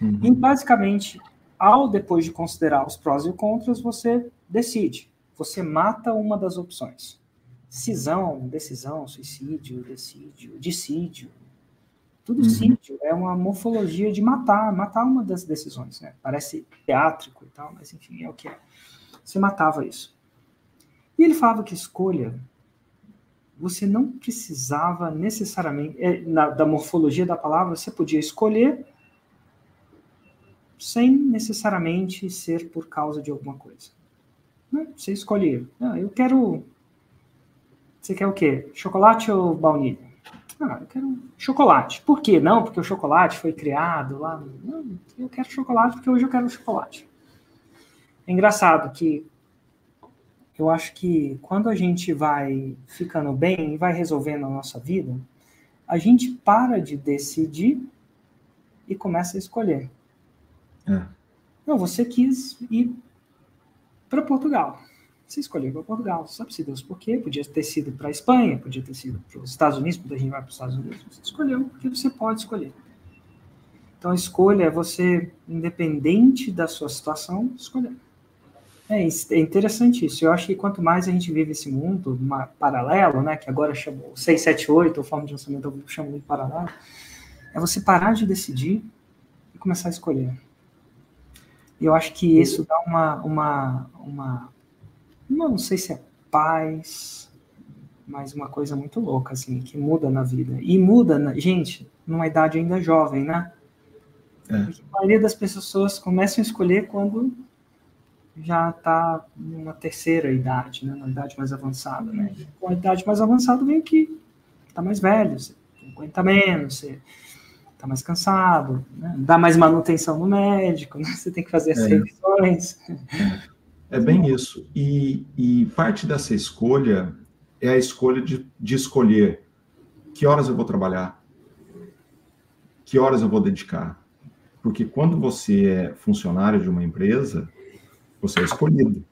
Uhum. E basicamente, ao depois de considerar os prós e os contras, você decide. Você mata uma das opções. Cisão, decisão, suicídio, decídio, dissídio, tudo uhum. é uma morfologia de matar, matar uma das decisões, né? Parece teátrico e tal, mas enfim, é o que é. Você matava isso. E ele falava que escolha, você não precisava necessariamente, é, na, da morfologia da palavra, você podia escolher sem necessariamente ser por causa de alguma coisa. Né? Você escolher. Ah, eu quero. Você quer o quê? Chocolate ou baunilha? Ah, eu quero chocolate. Por quê? Não, porque o chocolate foi criado lá. Não, eu quero chocolate porque hoje eu quero chocolate. É engraçado que eu acho que quando a gente vai ficando bem e vai resolvendo a nossa vida, a gente para de decidir e começa a escolher. É. Não, você quis ir para Portugal. Você escolheu para Portugal, sabe-se Deus por quê? Podia ter sido para a Espanha, podia ter sido para os Estados Unidos, podia a gente vai para os Estados Unidos. Você escolheu porque você pode escolher. Então a escolha é você, independente da sua situação, escolher. É, é interessante isso. Eu acho que quanto mais a gente vive esse mundo uma, paralelo, né, que agora chamou 678, ou forma de lançamento eu chamo de paralelo, é você parar de decidir e começar a escolher. E eu acho que isso dá uma, uma, uma não sei se é paz, mas uma coisa muito louca, assim, que muda na vida. E muda, na, gente, numa idade ainda jovem, né? É. Porque a maioria das pessoas começam a escolher quando já está numa terceira idade, né? Uma idade mais avançada, né? E com a idade mais avançada vem que está mais velho, você aguenta menos, você está mais cansado, né? dá mais manutenção no médico, né? você tem que fazer as é. revisões. É. É bem isso. E, e parte dessa escolha é a escolha de, de escolher que horas eu vou trabalhar, que horas eu vou dedicar. Porque quando você é funcionário de uma empresa, você é escolhido.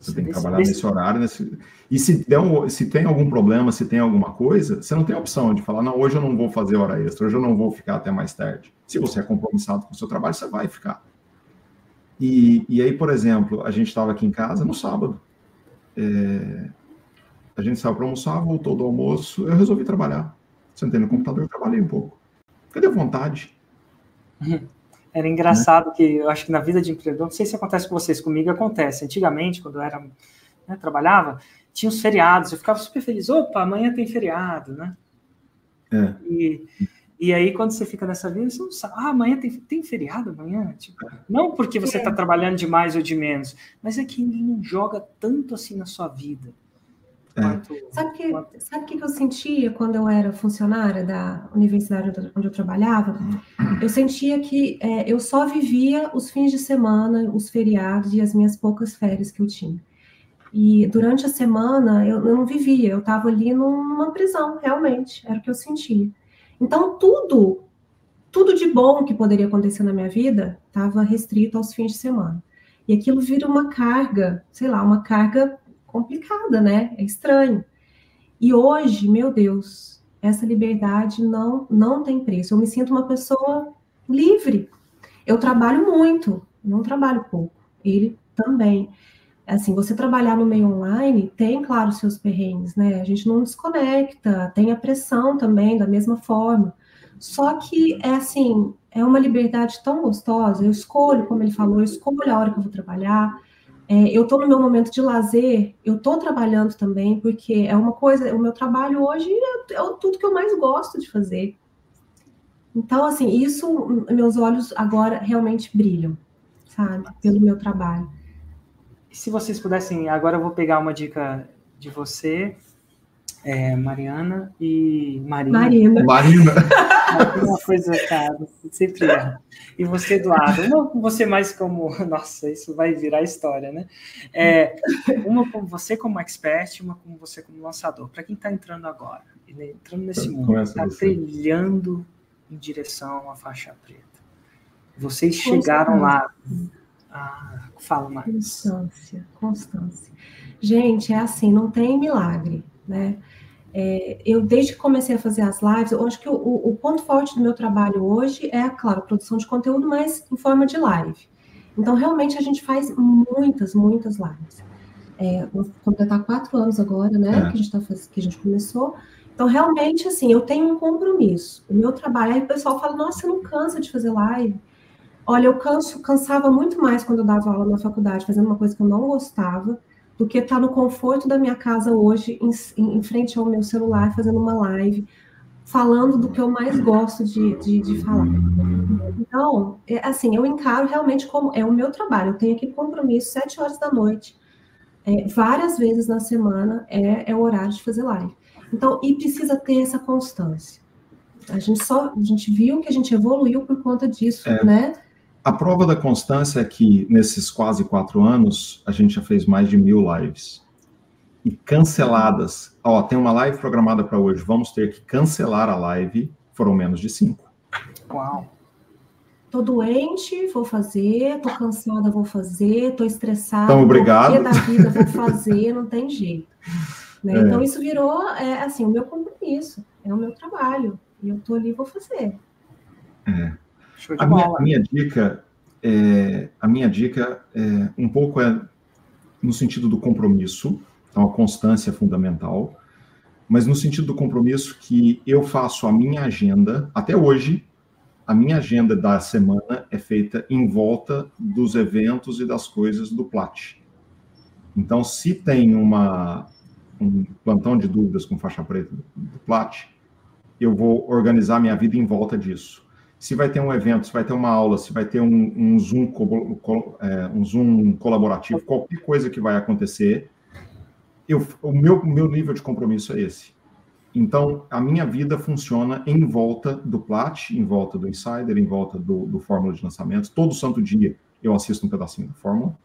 Você tem que trabalhar nesse horário. Nesse... E se, der um, se tem algum problema, se tem alguma coisa, você não tem a opção de falar, não, hoje eu não vou fazer hora extra, hoje eu não vou ficar até mais tarde. Se você é compromissado com o seu trabalho, você vai ficar. E, e aí, por exemplo, a gente estava aqui em casa no sábado. É, a gente saiu para almoçar, voltou do almoço, eu resolvi trabalhar. Sentei no computador e trabalhei um pouco. Cadê vontade? [laughs] Era engraçado que eu acho que na vida de empreendedor, não sei se acontece com vocês, comigo acontece. Antigamente, quando eu era, né, trabalhava, tinha os feriados, eu ficava super feliz. Opa, amanhã tem feriado, né? É. E, e aí, quando você fica nessa vida, você não sabe, ah, amanhã tem, tem feriado amanhã? Tipo, não porque você está é. trabalhando de mais ou de menos, mas é que ele não joga tanto assim na sua vida. É. Quanto, sabe o que, quanto... sabe que eu sentia quando eu era funcionária da universidade onde eu trabalhava? Eu sentia que é, eu só vivia os fins de semana, os feriados e as minhas poucas férias que eu tinha. E durante a semana eu, eu não vivia, eu estava ali numa prisão, realmente, era o que eu sentia. Então, tudo, tudo de bom que poderia acontecer na minha vida estava restrito aos fins de semana. E aquilo vira uma carga, sei lá, uma carga complicada, né? É estranho. E hoje, meu Deus, essa liberdade não, não tem preço. Eu me sinto uma pessoa livre. Eu trabalho muito, não trabalho pouco. Ele também. Assim, você trabalhar no meio online tem, claro, seus perrengues, né? A gente não desconecta, tem a pressão também, da mesma forma. Só que é assim, é uma liberdade tão gostosa. Eu escolho, como ele falou, eu escolho a hora que eu vou trabalhar. É, eu estou no meu momento de lazer, eu estou trabalhando também, porque é uma coisa, o meu trabalho hoje é, é tudo que eu mais gosto de fazer. Então, assim, isso, meus olhos agora realmente brilham, sabe, pelo meu trabalho se vocês pudessem, agora eu vou pegar uma dica de você, é, Mariana e Marina. Marina. Marina. [laughs] uma coisa, cara, sempre erra. E você, Eduardo, uma com você mais como. [laughs] Nossa, isso vai virar história, né? É, uma com você como expert, uma com você como lançador. Para quem está entrando agora, entrando nesse mundo, está trilhando em direção à faixa preta. Vocês chegaram lá. Ah, fala mais. Constância, constância. Gente, é assim, não tem milagre, né? É, eu, desde que comecei a fazer as lives, eu acho que o, o, ponto forte do meu trabalho hoje é, claro, a produção de conteúdo, mas em forma de live. Então, realmente, a gente faz muitas, muitas lives. É, vou completar quatro anos agora, né, é. que, a gente tá que a gente começou. Então, realmente, assim, eu tenho um compromisso. O meu trabalho, aí o pessoal fala, nossa, você não cansa de fazer live? Olha, eu canso, cansava muito mais quando eu dava aula na faculdade, fazendo uma coisa que eu não gostava, do que estar no conforto da minha casa hoje, em, em, frente ao meu celular, fazendo uma live, falando do que eu mais gosto de, de, de falar. Então, é, assim, eu encaro realmente como é o meu trabalho. Eu tenho aqui compromisso, sete horas da noite, é, várias vezes na semana, é, é o horário de fazer live. Então, e precisa ter essa constância. A gente só, a gente viu que a gente evoluiu por conta disso, é. né? A prova da constância é que nesses quase quatro anos a gente já fez mais de mil lives e canceladas. Ó, tem uma live programada para hoje, vamos ter que cancelar a live. Foram menos de cinco. Uau! Tô doente, vou fazer. Tô cansada, vou fazer. Tô estressada. Então, obrigado. da vida, vou [laughs] fazer. não tem jeito. Né? É. Então, isso virou, é, assim, o meu compromisso. É o meu trabalho. E eu tô ali, vou fazer. É a, minha, a minha, dica é, a minha dica é um pouco é no sentido do compromisso, então a constância é fundamental, mas no sentido do compromisso que eu faço a minha agenda, até hoje, a minha agenda da semana é feita em volta dos eventos e das coisas do Plat. Então, se tem uma, um plantão de dúvidas com faixa preta do Plat, eu vou organizar minha vida em volta disso se vai ter um evento, se vai ter uma aula, se vai ter um, um Zoom, é, um Zoom colaborativo, qualquer coisa que vai acontecer, eu, o meu, meu nível de compromisso é esse. Então, a minha vida funciona em volta do Plat, em volta do Insider, em volta do, do Fórmula de Lançamentos. Todo santo dia eu assisto um pedacinho da Fórmula,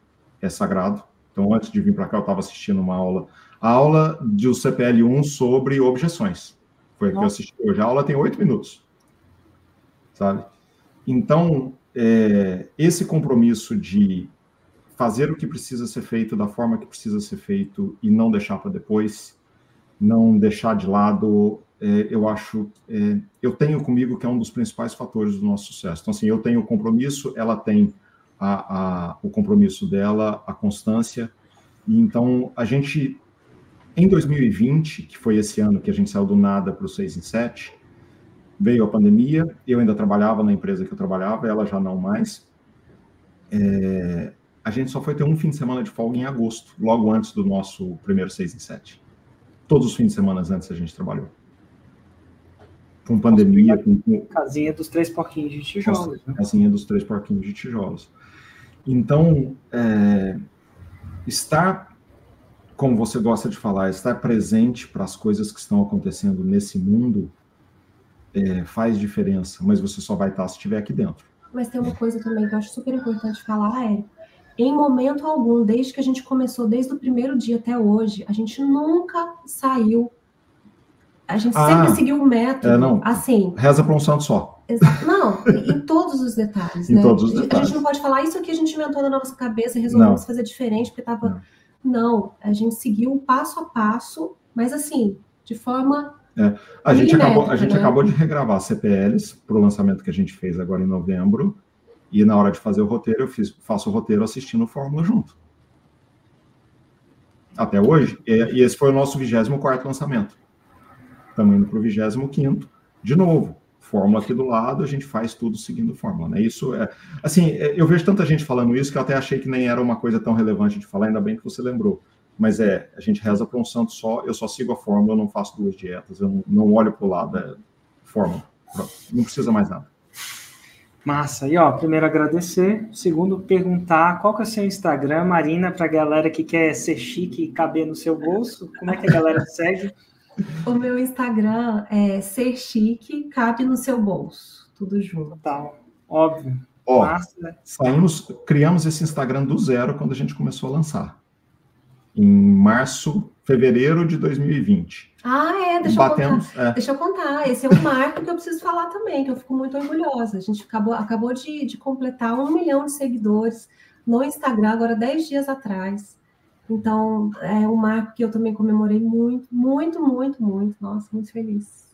é sagrado. Então, antes de vir para cá, eu estava assistindo uma aula, a aula do CPL1 sobre objeções. Foi a que eu assisti hoje. A aula tem oito minutos sabe? Então, é, esse compromisso de fazer o que precisa ser feito da forma que precisa ser feito e não deixar para depois, não deixar de lado, é, eu acho, é, eu tenho comigo que é um dos principais fatores do nosso sucesso. Então, assim, eu tenho o compromisso, ela tem a, a, o compromisso dela, a constância, e então a gente, em 2020, que foi esse ano que a gente saiu do nada para o 6 em 7, veio a pandemia, eu ainda trabalhava na empresa que eu trabalhava, ela já não mais. É, a gente só foi ter um fim de semana de folga em agosto, logo antes do nosso primeiro 6 em 7. Todos os fins de semana antes a gente trabalhou. Com pandemia. Com... Casinha dos três porquinhos de tijolos. Né? Casinha dos três porquinhos de tijolos. Então, é, estar, como você gosta de falar, estar presente para as coisas que estão acontecendo nesse mundo é, faz diferença, mas você só vai estar se estiver aqui dentro. Mas tem uma coisa também que eu acho super importante falar, é em momento algum, desde que a gente começou, desde o primeiro dia até hoje, a gente nunca saiu. A gente ah, sempre seguiu o método, é, não. assim. Reza para um santo só. Não, em todos os detalhes, [laughs] em né? Todos os detalhes. A gente não pode falar isso aqui a gente inventou na nossa cabeça, resolvemos não. fazer diferente porque estava. Não. não, a gente seguiu passo a passo, mas assim, de forma é, a gente, acabou, a gente né? acabou de regravar CPLs para o lançamento que a gente fez agora em novembro, e na hora de fazer o roteiro, eu fiz, faço o roteiro assistindo Fórmula junto. Até hoje, e, e esse foi o nosso 24 lançamento. Estamos indo para o 25 de novo. Fórmula aqui do lado, a gente faz tudo seguindo Fórmula, né? Isso é. Assim, é, eu vejo tanta gente falando isso que eu até achei que nem era uma coisa tão relevante de falar, ainda bem que você lembrou mas é, a gente reza para um santo só, eu só sigo a fórmula, eu não faço duas dietas, eu não, não olho para o lado, é fórmula, não precisa mais nada. Massa. E ó, primeiro agradecer, segundo perguntar qual que é o seu Instagram, Marina, para a galera que quer ser chique e caber no seu bolso, como é que a galera segue? [laughs] O meu Instagram é ser chique, cabe no seu bolso. Tudo junto. Tá, óbvio. Ó, saímos, criamos esse Instagram do zero quando a gente começou a lançar. Em março, fevereiro de 2020. Ah, é, deixa Batemos, eu contar. É. Deixa eu contar. Esse é um marco que eu preciso falar também, que eu fico muito orgulhosa. A gente acabou, acabou de, de completar um milhão de seguidores no Instagram, agora dez dias atrás. Então, é um marco que eu também comemorei muito, muito, muito, muito. Nossa, muito feliz.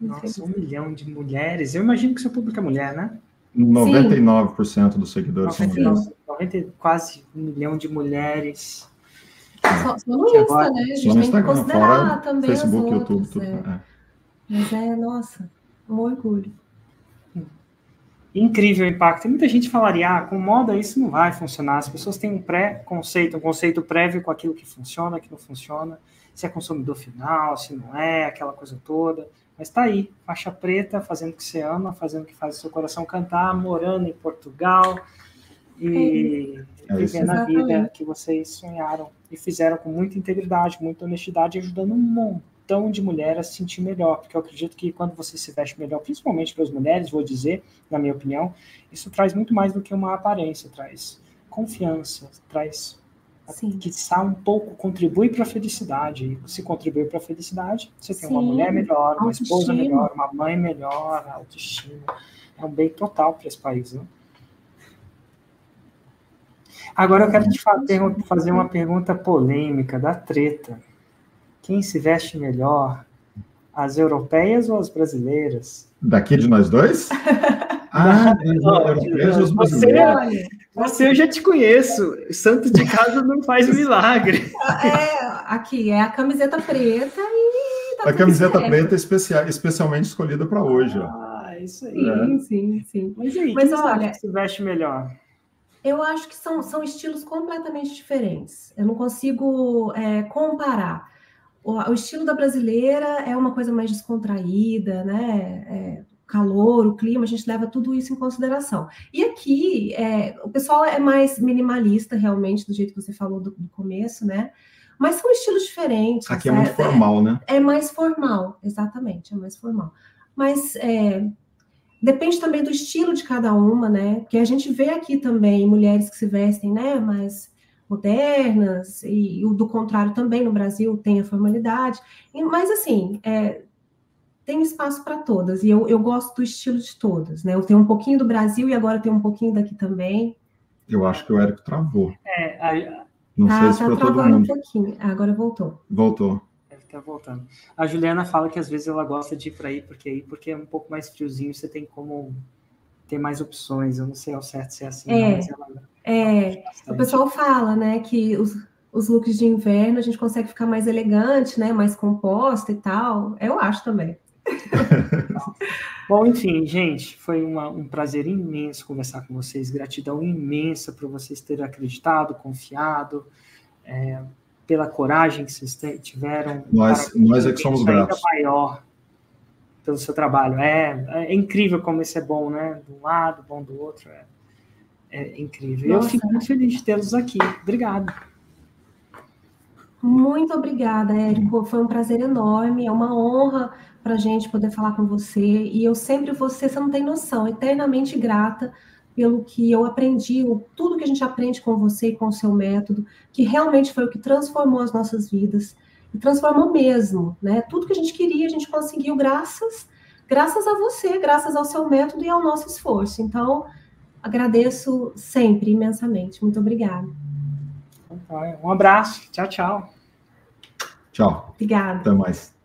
Muito Nossa, feliz. um milhão de mulheres. Eu imagino que seu público é mulher, né? 99% Sim. dos seguidores 90, são mulheres. 90, quase um milhão de mulheres. Só, só no Insta, agora, né? A gente tem que considerar também Facebook, outras, YouTube, tudo. É. É. Mas é, nossa, um orgulho. Incrível o impacto. Tem muita gente falaria, ah, com moda isso não vai funcionar. As pessoas têm um pré-conceito, um conceito prévio com aquilo que funciona, que não funciona, se é consumidor final, se não é, aquela coisa toda. Mas está aí, faixa preta, fazendo o que você ama, fazendo o que faz o seu coração cantar, morando em Portugal e é vivendo a vida que vocês sonharam e fizeram com muita integridade, muita honestidade, ajudando um montão de mulheres a se sentir melhor. Porque eu acredito que quando você se veste melhor, principalmente para as mulheres, vou dizer, na minha opinião, isso traz muito mais do que uma aparência, traz confiança, traz Sim. que está um pouco contribui para a felicidade. E se contribui para a felicidade, você tem Sim. uma mulher melhor, uma autoestima. esposa melhor, uma mãe melhor, autoestima. É um bem total para esse país. Né? Agora eu quero te fazer uma pergunta polêmica da treta. Quem se veste melhor, as europeias ou as brasileiras? Daqui de nós dois? [laughs] ah, as europeias ou as brasileiras? Você eu já te conheço. Santo de casa não faz [laughs] milagre. É, aqui é a camiseta preta e. Tá a camiseta certo. preta especial, especialmente escolhida para hoje. Ah, isso aí. Sim, sim, sim. Mas aí, Mas olha, se veste melhor? Eu acho que são, são estilos completamente diferentes. Eu não consigo é, comparar. O, o, estilo da brasileira é uma coisa mais descontraída, né? É, calor, o clima, a gente leva tudo isso em consideração. E aqui, é, o pessoal é mais minimalista, realmente, do jeito que você falou do, do começo, né? Mas são estilos diferentes. Aqui é muito formal, né? É mais formal, exatamente, é mais formal. Mas é, depende também do estilo de cada uma, né? Porque a gente vê aqui também mulheres que se vestem, né? Mais modernas, e, e do contrário também no Brasil tem a formalidade. Mas, assim, é, tem espaço para todas, e eu, eu gosto do estilo de todas, né? Eu tenho um pouquinho do Brasil e agora tenho um pouquinho daqui também. Eu acho que o Érico travou. É, a... Não tá, sei se tá para todo mundo. um pouquinho. Agora voltou. Voltou. Tá voltando. A Juliana fala que às vezes ela gosta de ir para aí, porque aí porque é um pouco mais friozinho, você tem como ter mais opções. Eu não sei ao certo se é assim, é, não, ela, é. o pessoal fala, né, que os, os looks de inverno a gente consegue ficar mais elegante, né, mais composta e tal. Eu acho também. [laughs] Bom, enfim, gente, foi uma, um prazer imenso conversar com vocês. Gratidão imensa por vocês terem acreditado, confiado, é, pela coragem que vocês tiveram. Nós, nós é que somos gratos. maior pelo seu trabalho. É, é, incrível como isso é bom, né? De um lado, bom do outro. É, é incrível. Nossa. Eu fico muito feliz de tê-los aqui. Obrigado. Muito obrigada, Érico. Foi um prazer enorme, é uma honra para a gente poder falar com você. E eu sempre vou ser, você não tem noção, eternamente grata pelo que eu aprendi, tudo que a gente aprende com você e com o seu método, que realmente foi o que transformou as nossas vidas. E transformou mesmo, né? Tudo que a gente queria, a gente conseguiu graças graças a você, graças ao seu método e ao nosso esforço. Então, agradeço sempre imensamente. Muito obrigada. Um abraço. Tchau, tchau. Tchau. Obrigada. Até mais.